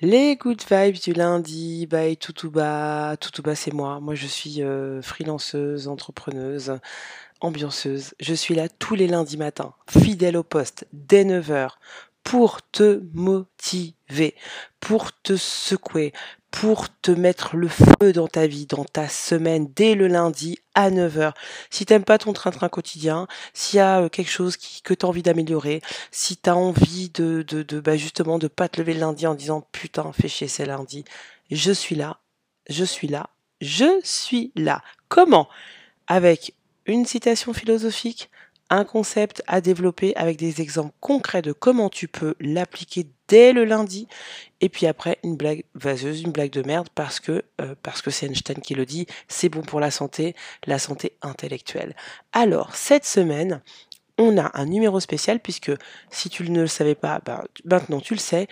Les good vibes du lundi, by Toutouba. Toutouba, c'est moi. Moi, je suis euh, freelanceuse, entrepreneuse, ambianceuse. Je suis là tous les lundis matins, fidèle au poste, dès 9h, pour te motiver, pour te secouer, pour te mettre le feu dans ta vie, dans ta semaine, dès le lundi à 9h. Si t'aimes pas ton train-train quotidien, s'il y a euh, quelque chose que tu as envie d'améliorer, si tu as envie de, de, de bah de pas te lever le lundi en disant putain, fais chier, c'est lundi, je suis là, je suis là, je suis là. Comment? Avec une citation philosophique, un concept à développer avec des exemples concrets de comment tu peux l'appliquer dès le lundi et puis après une blague vaseuse, une blague de merde parce que euh, parce que c'est Einstein qui le dit, c'est bon pour la santé, la santé intellectuelle. Alors cette semaine, on a un numéro spécial puisque si tu ne le savais pas, bah, maintenant tu le sais,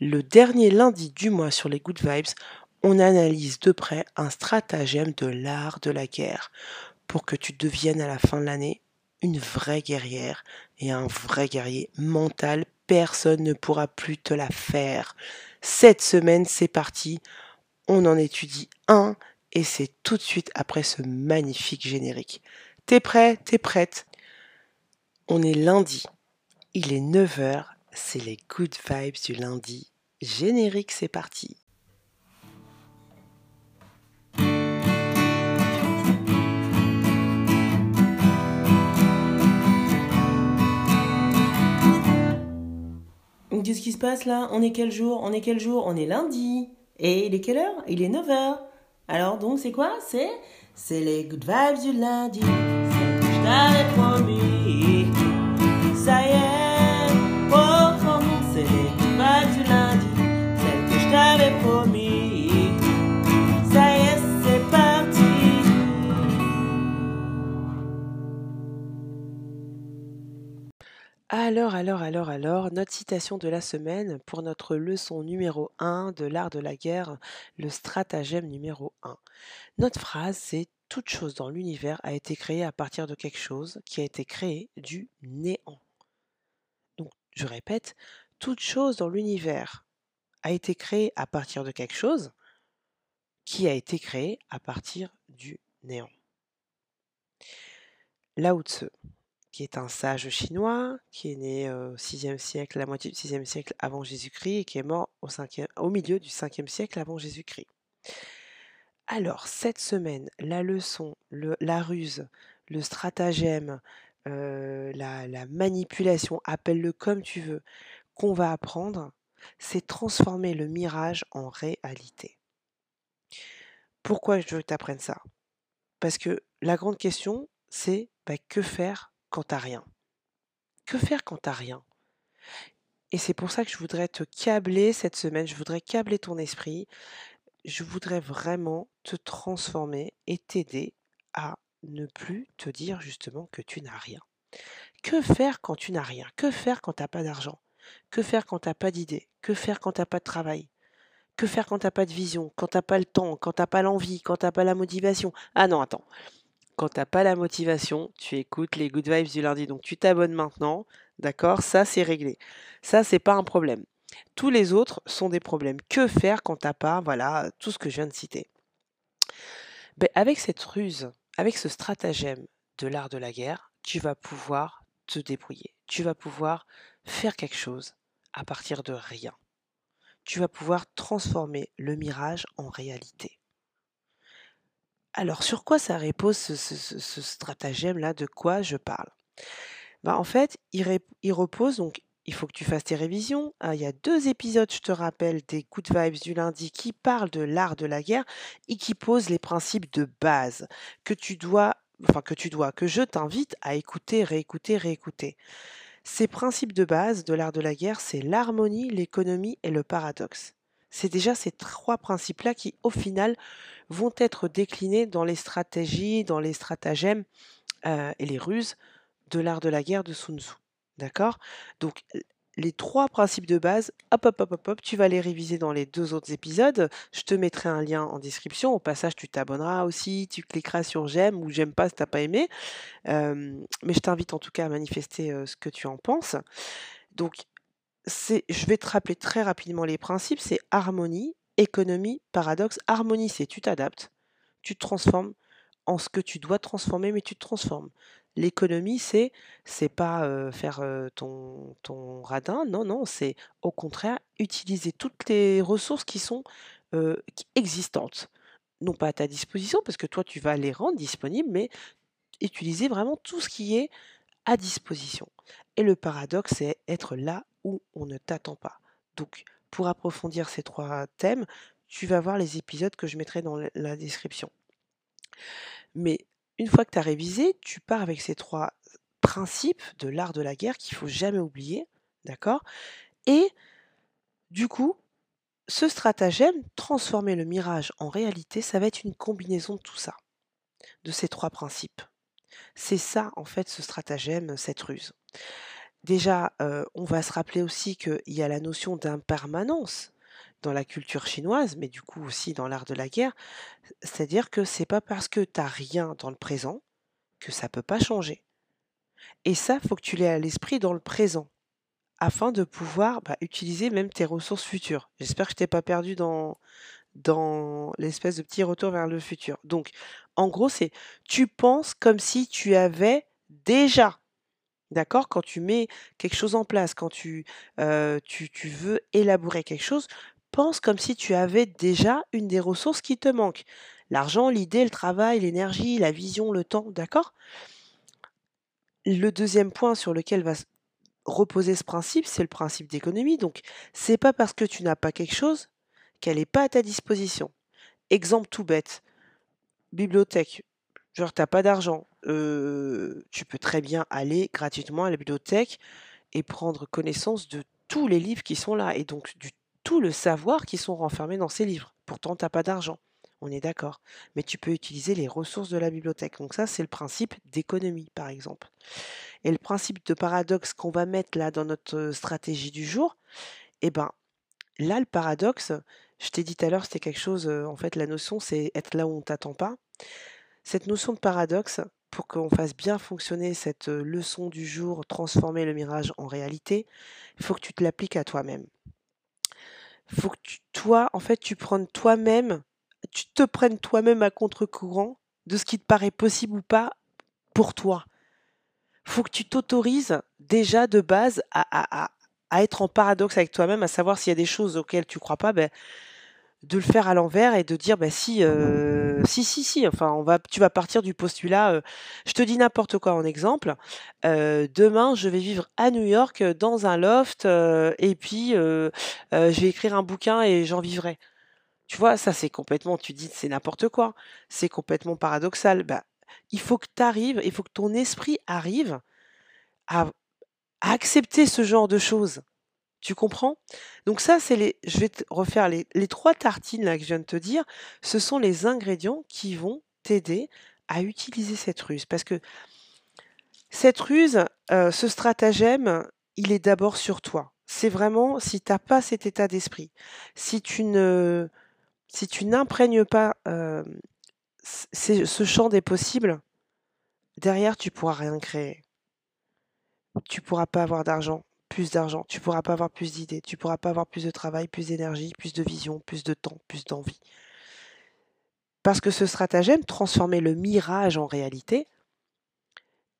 le dernier lundi du mois sur les Good Vibes, on analyse de près un stratagème de l'art de la guerre pour que tu deviennes à la fin de l'année une vraie guerrière et un vrai guerrier mental. Personne ne pourra plus te la faire. Cette semaine, c'est parti. On en étudie un et c'est tout de suite après ce magnifique générique. T'es prêt? T'es prête? On est lundi. Il est 9h. C'est les good vibes du lundi. Générique, c'est parti. Là? On est quel jour? On est quel jour? On est lundi. Et il est quelle heure? Il est 9h. Alors donc c'est quoi? C'est c'est les good vibes du lundi. Je t'avais promis. Ça y est, oh, c'est les good vibes du lundi. Celle que je t'avais promis. Alors, alors, alors, alors, notre citation de la semaine pour notre leçon numéro 1 de l'art de la guerre, le stratagème numéro 1. Notre phrase, c'est Toute chose dans l'univers a été créée à partir de quelque chose qui a été créé du néant. Donc, je répète, toute chose dans l'univers a été créée à partir de quelque chose qui a été créé à partir du néant. Lao Tzu, qui est un sage chinois, qui est né au 6e siècle, la moitié du 6e siècle avant Jésus-Christ, et qui est mort au, 5e, au milieu du 5e siècle avant Jésus-Christ. Alors, cette semaine, la leçon, le, la ruse, le stratagème, la, la manipulation, appelle-le comme tu veux, qu'on va apprendre, c'est transformer le mirage en réalité. Pourquoi je veux que tu apprennes ça? Parce que la grande question, c'est bah, que faire quand t'as rien. Que faire quand t'as rien? Et c'est pour ça que je voudrais te câbler cette semaine, je voudrais câbler ton esprit, je voudrais vraiment te transformer et t'aider à ne plus te dire justement que tu n'as rien. Que faire quand tu n'as rien? Que faire quand tu n'as pas d'argent? Que faire quand tu n'as pas d'idée Que faire quand tu n'as pas de travail? Que faire quand tu n'as pas de vision? Quand tu n'as pas le temps? Quand tu n'as pas l'envie? Quand tu n'as pas la motivation? Ah non, attends. Quand tu n'as pas la motivation, tu écoutes les good vibes du lundi. Donc tu t'abonnes maintenant, d'accord? Ça, c'est réglé. Ça, c'est pas un problème. Tous les autres sont des problèmes. Que faire quand t'as pas, voilà, tout ce que je viens de citer? Ben, Avec cette ruse, avec ce stratagème de l'art de la guerre, tu vas pouvoir te débrouiller. Tu vas pouvoir faire quelque chose à partir de rien. Tu vas pouvoir transformer le mirage en réalité. Alors, sur quoi ça repose ce, stratagème-là? De quoi je parle? Ben, En fait, il, il repose donc il faut que tu fasses tes révisions. Hein. il y a deux épisodes, je te rappelle, des Good Vibes du lundi qui parlent de l'art de la guerre et qui posent les principes de base que tu dois, enfin que tu dois, que je t'invite à écouter, réécouter, réécouter. Ces principes de base de l'art de la guerre, c'est l'harmonie, l'économie et le paradoxe. C'est déjà ces trois principes-là qui, au final, vont être déclinés dans les stratégies, dans les stratagèmes euh, et les ruses de l'art de la guerre de Sun Tzu. D'accord? Donc, les trois principes de base, hop, hop, hop, hop, hop, tu vas les réviser dans les deux autres épisodes. Je te mettrai un lien en description. Au passage, tu t'abonneras aussi, tu cliqueras sur j'aime ou j'aime pas si t'as pas aimé. mais je t'invite en tout cas à manifester ce que tu en penses. Donc, c'est je vais te rappeler très rapidement les principes, c'est harmonie, économie, paradoxe. Harmonie, c'est tu t'adaptes, tu te transformes en ce que tu dois transformer, mais tu te transformes. L'économie, c'est c'est pas, heu, faire, heu, ton radin, non, non, c'est au contraire utiliser toutes les ressources qui sont, qui existantes. Non pas à ta disposition, parce que toi tu vas les rendre disponibles, mais utiliser vraiment tout ce qui est à disposition. Et le paradoxe, c'est être là où on ne t'attend pas. Donc, pour approfondir ces trois thèmes, tu vas voir les épisodes que je mettrai dans la description. Mais une fois que tu as révisé, tu pars avec ces trois principes de l'art de la guerre qu'il faut jamais oublier, d'accord? Et du coup, ce stratagème, transformer le mirage en réalité, ça va être une combinaison de tout ça, de ces trois principes. C'est ça, en fait, ce stratagème, cette ruse. Déjà, on va se rappeler aussi qu'il y a la notion d'impermanence dans la culture chinoise, mais du coup aussi dans l'art de la guerre. C'est-à-dire que c'est pas parce que tu n'as rien dans le présent que ça peut pas changer. Et ça, faut que tu l'aies à l'esprit dans le présent, afin de pouvoir bah, utiliser même tes ressources futures. J'espère que je t'ai pas perdu dans, dans l'espèce de petit retour vers le futur. Donc, en gros, c'est tu penses comme si tu avais déjà. D'accord? Quand tu mets quelque chose en place, quand tu, veux élaborer quelque chose, pense comme si tu avais déjà une des ressources qui te manquent. L'argent, l'idée, le travail, l'énergie, la vision, le temps, d'accord? Le deuxième point sur lequel va reposer ce principe, c'est le principe d'économie. Donc, c'est pas parce que tu n'as pas quelque chose qu'elle n'est pas à ta disposition. Exemple tout bête, bibliothèque. Genre, tu n'as pas d'argent. tu peux très bien aller gratuitement à la bibliothèque et prendre connaissance de tous les livres qui sont là et donc du tout le savoir qui sont renfermés dans ces livres. Pourtant, tu n'as pas d'argent. On est d'accord. Mais tu peux utiliser les ressources de la bibliothèque. Donc ça, c'est le principe d'économie, par exemple. Et le principe de paradoxe qu'on va mettre là dans notre stratégie du jour, eh ben, là, le paradoxe, je t'ai dit tout à l'heure, c'était quelque chose, en fait, la notion, c'est être là où on t'attend pas. Cette notion de paradoxe, pour qu'on fasse bien fonctionner cette leçon du jour, transformer le mirage en réalité, il faut que tu te l'appliques à toi-même. Il faut que toi, en fait, tu prennes toi-même, tu te prennes toi-même à contre-courant de ce qui te paraît possible ou pas pour toi. Il faut que tu t'autorises déjà de base à, être en paradoxe avec toi-même, à savoir s'il y a des choses auxquelles tu crois pas, ben, de le faire à l'envers et de dire bah si euh, si si si enfin on va tu vas partir du postulat euh, je te dis n'importe quoi en exemple euh, demain je vais vivre à New York dans un loft et puis je vais écrire un bouquin et j'en vivrai. Tu vois ça c'est complètement tu dis c'est n'importe quoi. C'est complètement paradoxal. Bah il faut que tu arrives il faut que ton esprit arrive à, à accepter ce genre de choses tu comprends? Donc ça, c'est les. Je vais te refaire les, trois tartines là que je viens de te dire. Ce sont les ingrédients qui vont t'aider à utiliser cette ruse. Parce que cette ruse, euh, ce stratagème, il est d'abord sur toi. C'est vraiment si tu n'as pas cet état d'esprit, si tu ne, si tu n'imprègnes pas euh, ce champ des possibles, derrière tu pourras rien créer. Tu pourras pas avoir d'argent, plus d'argent, tu pourras pas avoir plus d'idées, tu pourras pas avoir plus de travail, plus d'énergie, plus de vision, plus de temps, plus d'envie. Parce que ce stratagème, transformer le mirage en réalité,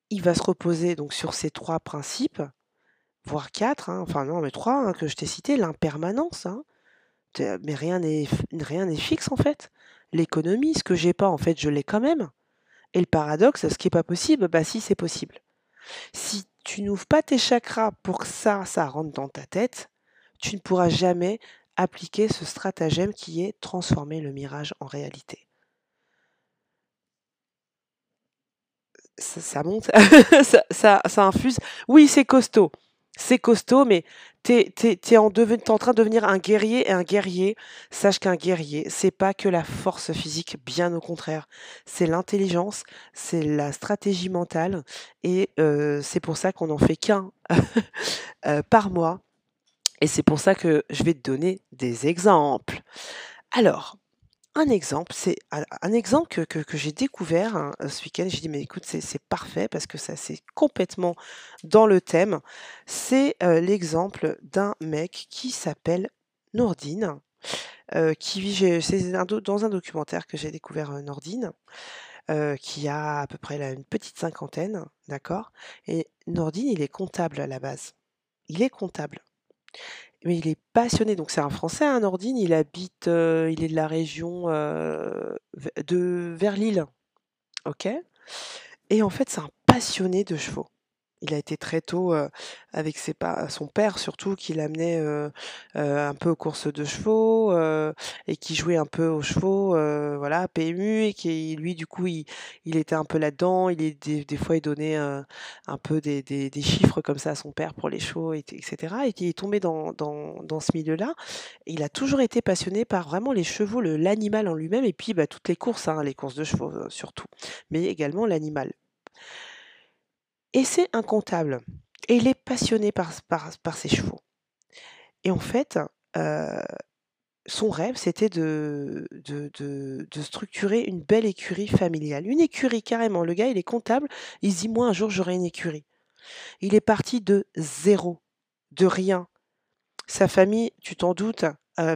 il va se reposer donc sur ces trois principes, voire quatre, hein, enfin non, mais trois hein, que je t'ai cités, l'impermanence. Hein. mais rien n'est rien n'est fixe en fait. L'économie, ce que j'ai pas en fait, je l'ai quand même. Et le paradoxe, ce qui n'est pas possible, bah si c'est possible. Si tu n'ouvres pas tes chakras pour que ça, ça rentre dans ta tête, tu ne pourras jamais appliquer ce stratagème qui est transformer le mirage en réalité. Ça, monte, ça, ça infuse. Oui, c'est costaud c'est costaud, mais t'es es, en, en, train de devenir un guerrier et un guerrier. Sache qu'un guerrier, c'est pas que la force physique, bien au contraire. C'est l'intelligence, c'est la stratégie mentale, et euh, c'est pour ça qu'on n'en fait qu'un euh, par mois. Et c'est pour ça que je vais te donner des exemples. Alors, un exemple, c'est un exemple que j'ai découvert, hein, ce week-end. J'ai dit: «Mais écoute, c'est parfait parce que ça c'est complètement dans le thème». C'est, heu, l'exemple d'un mec qui s'appelle Nourdine, heu, qui vit c'est dans un documentaire que j'ai découvert, heu, qui a à peu près une petite cinquantaine, d'accord? Et Nourdine, il est comptable à la base. Il est comptable. Mais il est passionné, donc c'est un Français, hein, Nordine, il habite, heu, il est de la région, heu, v de vers Lille, OK? Et en fait, c'est un passionné de chevaux. Il a été très tôt, avec son père surtout qui l'amenait, un peu aux courses de chevaux, et qui jouait un peu aux chevaux, voilà, PMU et qui lui, du coup, il il était un peu là-dedans. Il est des fois, il donnait, un peu des chiffres comme ça à son père pour les chevaux et et qui est tombé dans ce milieu-là. Il a toujours été passionné par vraiment les chevaux, l'animal en lui-même et puis, bah, toutes les courses, hein, les courses de chevaux, surtout, mais également l'animal. Et c'est un comptable et il est passionné par ses chevaux et en fait, heu, son rêve, c'était de structurer une belle écurie familiale. Une écurie carrément, le gars, il est comptable, il se dit: «Moi, un jour, j'aurai une écurie». Il est parti de zéro, de rien. Sa famille, tu t'en doutes,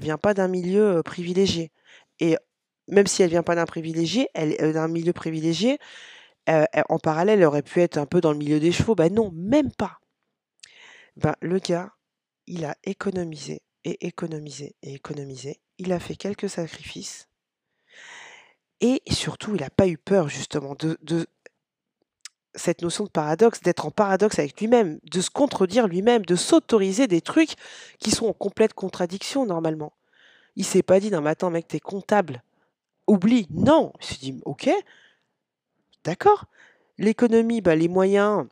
vient pas d'un milieu, heu, privilégié et même si elle vient pas d'un privilégié, elle heu, d'un milieu privilégié, Heu, en parallèle, aurait pu être un peu dans le milieu des chevaux. Bah non, même pas. Ben, le gars, il a économisé et économisé et économisé. Il a fait quelques sacrifices et surtout, il a pas eu peur justement de cette notion de paradoxe, d'être en paradoxe avec lui-même, de se contredire lui-même, de s'autoriser des trucs qui sont en complète contradiction normalement. Il s'est pas dit: «Non mais mec, tu comptable, oublie». Non, il s'est dit: «OK, d'accord». L'économie, bah, les moyens,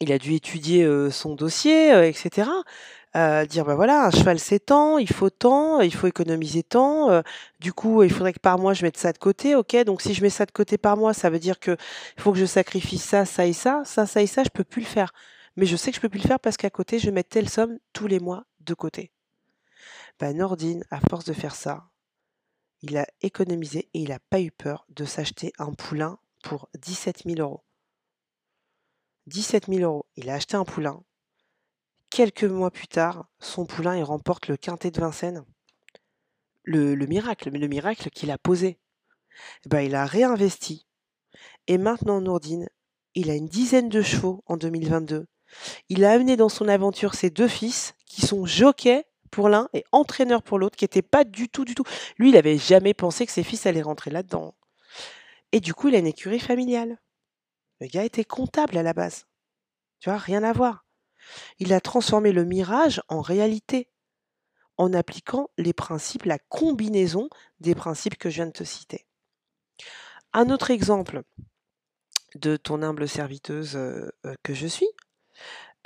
il a dû étudier, son dossier, heu, et cetera. Heu, dire: «Bah, voilà, un cheval c'est tant, il faut tant, il faut économiser tant, du coup, il faudrait que par mois je mette ça de côté. OK, donc si je mets ça de côté par mois, ça veut dire qu'il faut que je sacrifie ça, ça et ça, ça, ça et ça, je peux plus le faire. Mais je sais que je peux plus le faire parce qu'à côté, je mettre telle somme tous les mois de côté». Bah, Nordine, à force de faire ça, il a économisé et il a pas eu peur de s'acheter un poulain pour 17 000 €. 17 000 €. Il a acheté un poulain. Quelques mois plus tard, son poulain, il remporte le quintet de Vincennes. Le, le miracle, le miracle qu'il a posé. Eh ben, il a réinvesti. Et maintenant, Nourdine, il a une dizaine de chevaux en 2022. Il a amené dans son aventure ses deux fils, qui sont jockeys pour l'un et entraîneurs pour l'autre, qui n'étaient pas du tout, du tout. Lui, il n'avait jamais pensé que ses fils allaient rentrer là-dedans. Et du coup, il a une écurie familiale. Le gars était comptable à la base. Tu vois, rien à voir. Il a transformé le mirage en réalité en appliquant les principes, la combinaison des principes que je viens de te citer. Un autre exemple de ton humble serviteuse euh, euh, que je suis,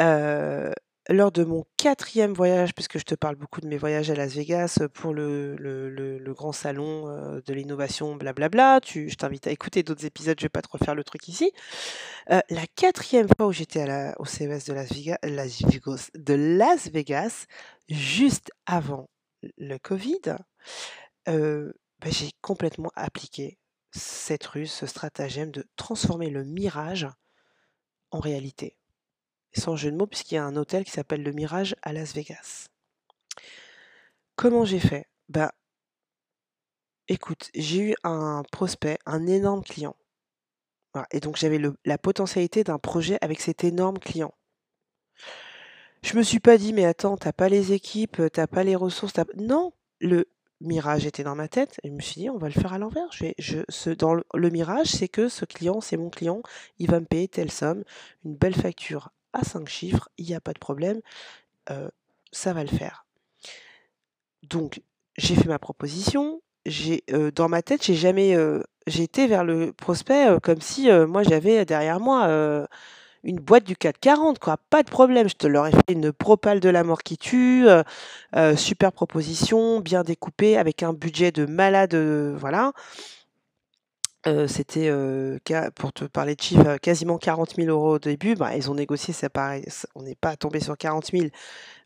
euh, lors de mon quatrième voyage, puisque je te parle beaucoup de mes voyages à Las Vegas euh, pour le, grand salon euh, de l'innovation, blablabla, je t'invite à écouter d'autres épisodes, je vais pas te refaire le truc ici. Euh, la quatrième fois où j'étais au CES de Las Vegas, de Las Vegas, juste avant le Covid, ben, j'ai complètement appliqué cette ruse, ce stratagème de transformer le mirage en réalité sans jeu de mots, puisqu'il y a un hôtel qui s'appelle le Mirage à Las Vegas. Comment j'ai fait? Bah, écoute, j'ai eu un prospect, un énorme client. Et donc j'avais la potentialité d'un projet avec cet énorme client. Je me suis pas dit, mais attends, t'as pas les équipes, t'as pas les ressources, non, le mirage était dans ma tête et je me suis dit, on va le faire à l'envers. Dans le mirage, c'est que ce client, c'est mon client, il va me payer telle somme, une belle facture à 5 chiffres, il n'y a pas de problème, ça va le faire. Donc, j'ai fait ma proposition. Dans ma tête, j'ai jamais, été vers le prospect comme si moi j'avais derrière moi une boîte du 440, quoi. Pas de problème. Je te leur ai fait une propale de la mort qui tue, super proposition, bien découpée, avec un budget de malade, voilà c'était, pour te parler de chiffres, quasiment 40 000 euros au début. Bah, ils ont négocié, ça on n'est pas tombé sur 40 000,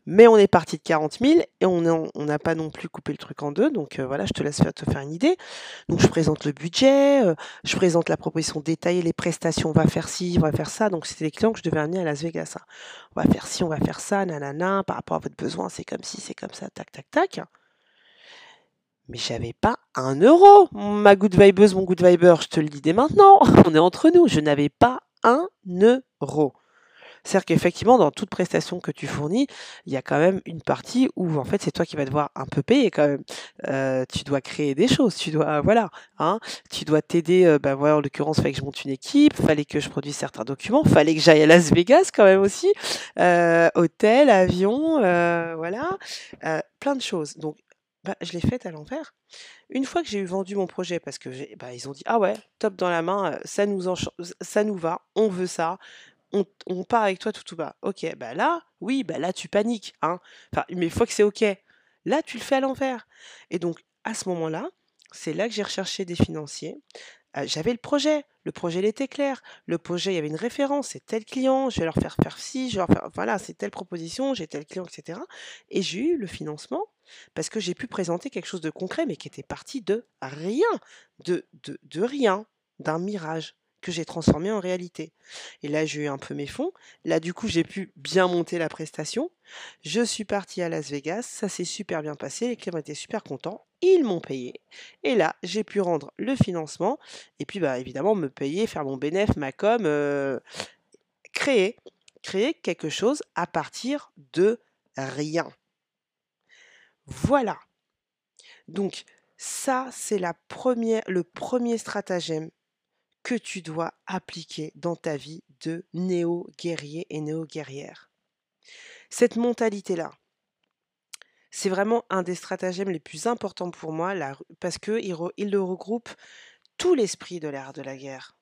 Mais on est parti de 40 000 et on n'a pas non plus coupé le truc en deux. Donc euh, voilà, je te laisse faire, te faire une idée. Donc je présente le budget, euh, je présente la proposition détaillée, les prestations, on va faire ci, on va faire ça. Donc c'était les clients que je devais amener à Las Vegas. Hein. On va faire ci, on va faire ça, nanana, par rapport à votre besoin, c'est comme ci, c'est comme ça, tac, tac, tac. Mais j'avais pas un euro, ma good vibeuse, mon good viber, je te le dis dès maintenant. On est entre nous, je n'avais pas un euro. C'est-à-dire qu'effectivement, dans toute prestation que tu fournis, il y a quand même une partie où en fait c'est toi qui vas devoir un peu payer quand même. Euh, tu dois créer des choses, tu dois voilà, hein, tu dois t'aider. Euh, ben voilà, en l'occurrence, fallait que je monte une équipe, fallait que je produise certains documents, fallait que j'aille à Las Vegas quand même aussi, euh, hôtel, avion, voilà, plein de choses. Donc bah, je l'ai faite à l'envers. Une fois que j'ai eu vendu mon projet, parce que bah, ils ont dit ah ouais, top dans la main, ça nous ça nous va, on veut ça, on, part avec toi tout tout bas. Ok, bah là, oui, bah là tu paniques, hein. Enfin, mais il faut que c'est ok. Là, tu le fais à l'envers. Et donc, à ce moment-là, c'est là que j'ai recherché des financiers. J'avais le projet. Le projet, était clair. Le projet, il y avait une référence. C'est tel client, je vais leur faire faire ci, je vais leur faire, voilà, c'est telle proposition, j'ai tel client, etc. Et j'ai eu le financement parce que j'ai pu présenter quelque chose de concret, mais qui était parti de rien, de, de, de rien, d'un mirage que j'ai transformé en réalité. Et là, j'ai eu un peu mes fonds. Là, du coup, j'ai pu bien monter la prestation. Je suis partie à Las Vegas. Ça s'est super bien passé. Les clients étaient super contents. Ils m'ont payé. Et là, j'ai pu rendre le financement. Et puis, bah, évidemment, me payer, faire mon bénéfice, ma com, euh, créer, créer quelque chose à partir de rien. Voilà. Donc, ça, c'est la le premier stratagème que tu dois appliquer dans ta vie de néo-guerrier et néo-guerrière. Cette mentalité-là, c'est vraiment un des stratagèmes les plus importants pour moi parce qu'il il le regroupe tout l'esprit de l'art de la guerre.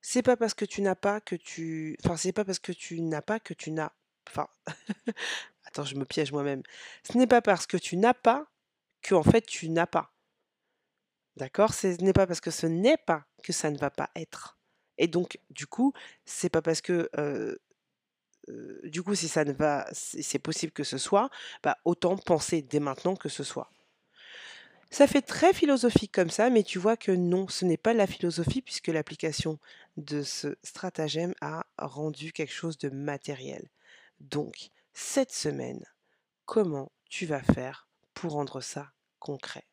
C'est pas parce que tu n'as pas que tu. Enfin, c'est pas parce que tu n'as pas que tu n'as. Enfin. Attends, je me piège moi-même. Ce n'est pas parce que tu n'as pas que en fait tu n'as pas. D'accord? Ce n'est pas parce que ce n'est pas que ça ne va pas être. Et donc, du coup, c'est pas parce que du coup, si ça ne va, c'est possible que ce soit, bah, autant penser dès maintenant que ce soit. Ça fait très philosophique comme ça, mais tu vois que non, ce n'est pas la philosophie puisque l'application de ce stratagème a rendu quelque chose de matériel. Donc, cette semaine, comment tu vas faire pour rendre ça concret?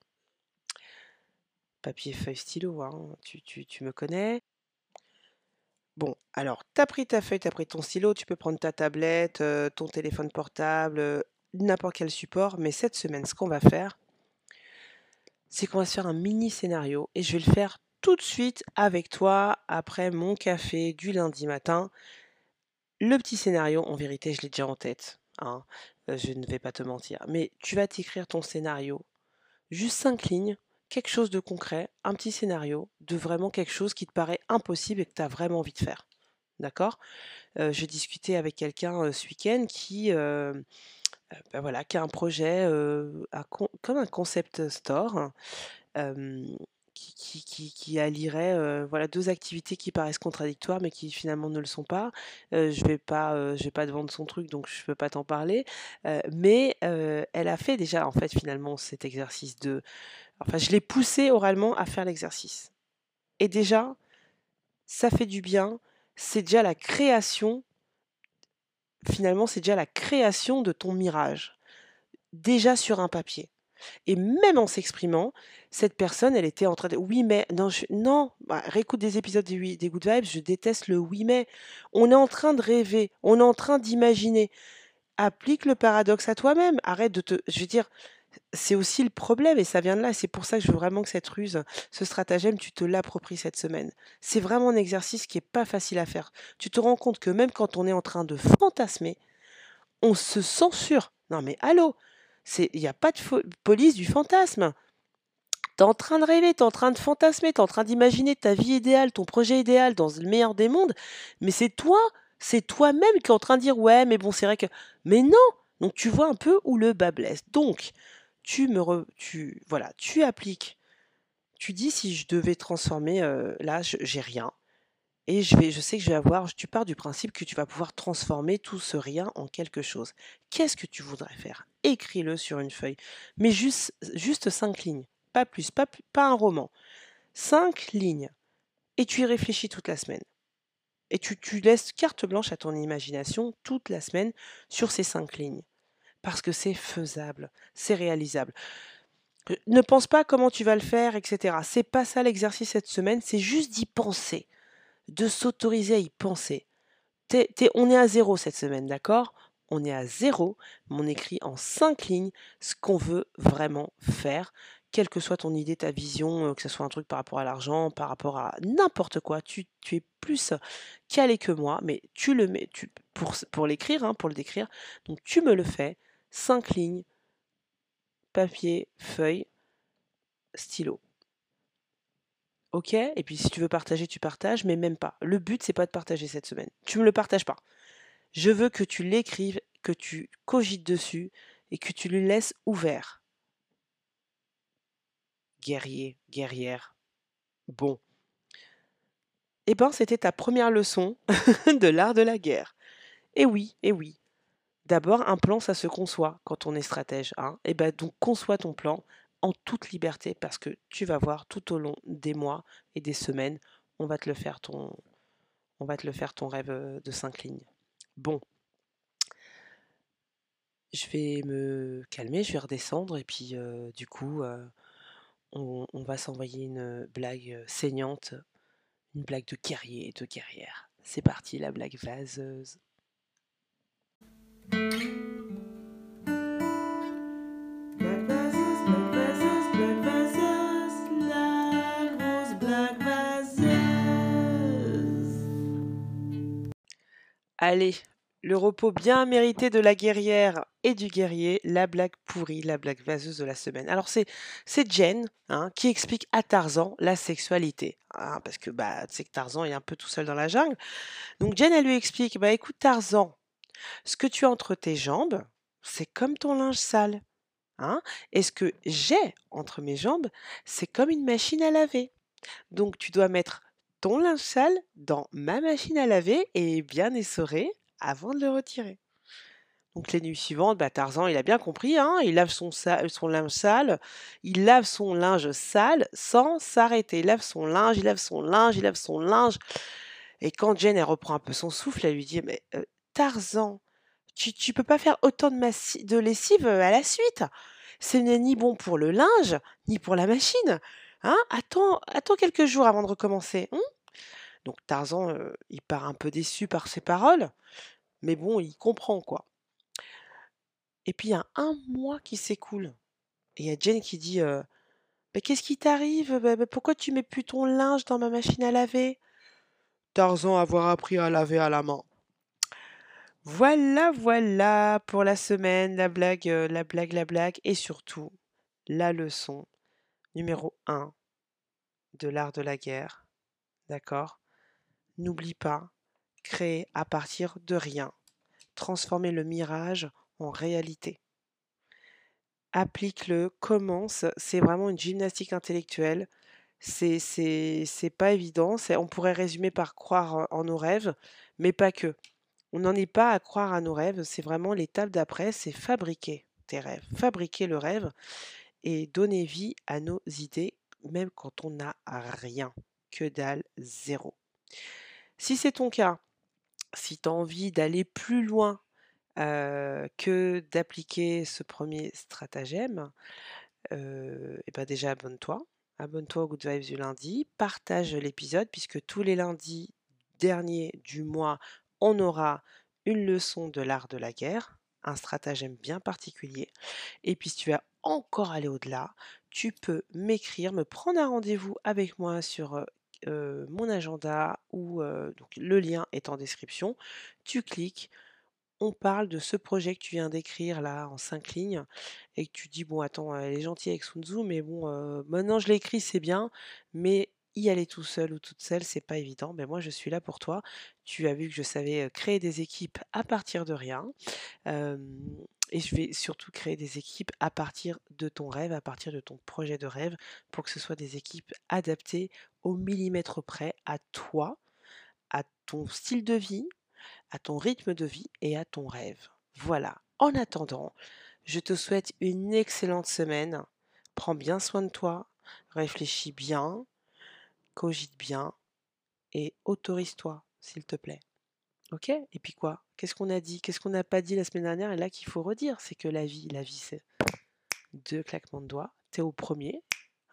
Papier, feuille, stylo, hein, tu, me connais. Bon, alors, tu as pris ta feuille, tu as pris ton stylo, tu peux prendre ta tablette, euh, ton téléphone portable, euh, n'importe quel support, mais cette semaine, ce qu'on va faire, c'est qu'on va se faire un mini scénario et je vais le faire tout de suite avec toi après mon café du lundi matin. Le petit scénario, en vérité, je l'ai déjà en tête. Hein, euh, je ne vais pas te mentir. Mais tu vas t'écrire ton scénario. Juste cinq lignes quelque chose de concret, un petit scénario, de vraiment quelque chose qui te paraît impossible et que tu as vraiment envie de faire. D'accord? Euh, J'ai discuté avec quelqu'un euh, ce week-end qui, euh, ben voilà, qui a un projet comme un concept store qui, allierait voilà deux activités qui paraissent contradictoires mais qui finalement ne le sont pas. je vais pas je vais pas te vendre son truc donc je peux pas t'en parler. mais elle a fait déjà en fait finalement cet exercice de Enfin, je l'ai poussé oralement à faire l'exercice. Et déjà, ça fait du bien. C'est déjà la création. Finalement, c'est déjà la création de ton mirage. Déjà sur un papier. Et même en s'exprimant, cette personne, elle était en train de oui mais non bah, réécoute des épisodes des, des Good Vibes, je déteste le oui mais. On est en train de rêver, on est en train d'imaginer. Applique le paradoxe à toi-même. Arrête de te, je veux dire, c'est aussi le problème et ça vient de là. C'est pour ça que je veux vraiment que cette ruse, ce stratagème, tu te l'appropries cette semaine. C'est vraiment un exercice qui est pas facile à faire. Tu te rends compte que même quand on est en train de fantasmer, on se censure. Non mais allô, il n'y a pas de police du fantasme. T'es en train de rêver, t'es en train de fantasmer, t'es en train d'imaginer ta vie idéale, ton projet idéal dans le meilleur des mondes, mais c'est toi, c'est toi-même qui es en train de dire ouais, mais bon, c'est vrai que. Mais non Donc tu vois un peu où le bas blesse. Donc, tu me tu voilà, tu appliques. Tu dis si je devais transformer euh, là, j'ai rien. et je sais que je vais avoir, tu pars du principe que tu vas pouvoir transformer tout ce rien en quelque chose. Qu'est-ce que tu voudrais faire? Écris-le sur une feuille, mais juste, cinq lignes, pas plus, pas, un roman. Cinq lignes. Et tu y réfléchis toute la semaine. Et tu, tu laisses carte blanche à ton imagination toute la semaine sur ces cinq lignes. Parce que c'est faisable, c'est réalisable. Euh, ne pense pas comment tu vas le faire, etc. C'est pas ça l'exercice cette semaine, c'est juste d'y penser de s'autoriser à y penser. on est à zéro cette semaine, d'accord? On est à zéro, mais on écrit en cinq lignes ce qu'on veut vraiment faire, quelle que soit ton idée, ta vision, euh, que ce soit un truc par rapport à l'argent, par rapport à n'importe quoi, tu, es plus calé que moi, mais tu le mets tu, pour, l'écrire, hein, pour le décrire, donc tu me le fais, cinq lignes, papier, feuille, stylo. Ok? Et puis si tu veux partager, tu partages, mais même pas. Le but, c'est pas de partager cette semaine. Tu me le partages pas. Je veux que tu l'écrives, que tu cogites dessus et que tu le laisses ouvert. Guerrier, guerrière. Bon. Eh ben, c'était ta première leçon de l'art de la guerre. Eh oui, eh oui. D'abord, un plan, ça se conçoit quand on est stratège. Hein. Eh ben, donc, conçois ton plan en toute liberté parce que tu vas voir tout au long des mois et des semaines, on va te le faire ton, on va te le faire ton rêve euh, de cinq lignes. Bon, je vais me calmer, je vais redescendre et puis du coup, on, on, va s'envoyer une blague saignante, une blague de guerrier et de guerrière. C'est parti, la blague vaseuse. Allez, le repos bien mérité de la guerrière et du guerrier, la blague pourrie, la blague vaseuse de la semaine. Alors c'est c'est Jen hein, qui explique à Tarzan la sexualité, hein, parce que bah sais que Tarzan est un peu tout seul dans la jungle. Donc Jen elle lui explique bah écoute Tarzan, ce que tu as entre tes jambes, c'est comme ton linge sale. Hein et ce que j'ai entre mes jambes, c'est comme une machine à laver. Donc tu dois mettre ton linge sale dans ma machine à laver et bien essoré avant de le retirer. Donc les nuits suivantes, bah, Tarzan, il a bien compris, hein, il lave son, son, linge sale, il lave son linge sale sans s'arrêter. Il lave son linge, il lave son linge, il lave son linge. Et quand Jen, elle reprend un peu son souffle, elle lui dit, mais euh, Tarzan, tu, peux pas faire autant de, lessive à la suite? Ce n'est ni bon pour le linge, ni pour la machine. Hein? Attends, attends quelques jours avant de recommencer. Hein? Donc Tarzan, il part un peu déçu par ses paroles, mais bon, il comprend quoi. Et puis il y a un mois qui s'écoule. Et il y a Jane qui dit «Bah, Qu'est-ce qui t'arrive? Bah, bah, Pourquoi tu mets plus ton linge dans ma machine à laver? Tarzan avoir appris à laver à la main. Voilà, voilà pour la semaine, la blague, la blague, la blague, et surtout la leçon numéro 1 de l'art de la guerre. D'accord? N'oublie pas, créer à partir de rien, transformer le mirage en réalité. Applique-le, commence, c'est vraiment une gymnastique intellectuelle. C'est, c'est, pas évident. on pourrait résumer par croire en nos rêves, mais pas que. On n'en est pas à croire à nos rêves, c'est vraiment l'étape d'après, c'est fabriquer tes rêves, fabriquer le rêve et donner vie à nos idées, même quand on n'a rien, que dalle, zéro. Si c'est ton cas, si tu as envie d'aller plus loin que d'appliquer ce premier stratagème, et ben déjà abonne-toi. Abonne-toi au Good Vibes du lundi, partage l'épisode puisque tous les lundis derniers du mois, on aura une leçon de l'art de la guerre, un stratagème bien particulier. Et puis si tu veux encore aller au-delà, tu peux m'écrire, me prendre un rendez-vous avec moi sur mon agenda ou le lien est en description. Tu cliques, on parle de ce projet que tu viens d'écrire là en cinq lignes et que tu dis bon attends elle est gentille avec Sun Tzu mais bon maintenant je l'ai écrit c'est bien mais y aller tout seul ou toute seule c'est pas évident mais moi je suis là pour toi tu as vu que je savais créer des équipes à partir de rien et je vais surtout créer des équipes à partir de ton rêve, à partir de ton projet de rêve, pour que ce soit des équipes adaptées au millimètre près à toi, à ton style de vie, à ton rythme de vie et à ton rêve. Voilà. En attendant, je te souhaite une excellente semaine. Prends bien soin de toi, réfléchis bien, cogite bien et autorise-toi, s'il te plaît. Ok? Et puis quoi? Qu'est-ce qu'on a dit? Qu'est-ce qu'on n'a pas dit la semaine dernière? Et là qu'il faut redire, c'est que la vie, la vie, c'est deux claquements de doigts. T'es au premier,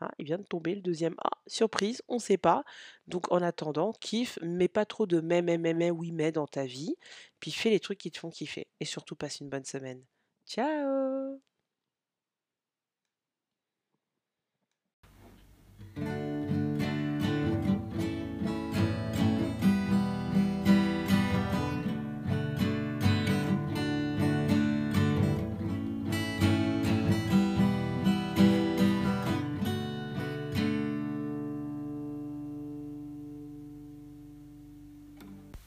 hein, il vient de tomber le deuxième. Ah, surprise, on ne sait pas. Donc en attendant, kiffe, mets pas trop de mais, mais, mais, mais, oui, mais dans ta vie. Puis fais les trucs qui te font kiffer. Et surtout, passe une bonne semaine. Ciao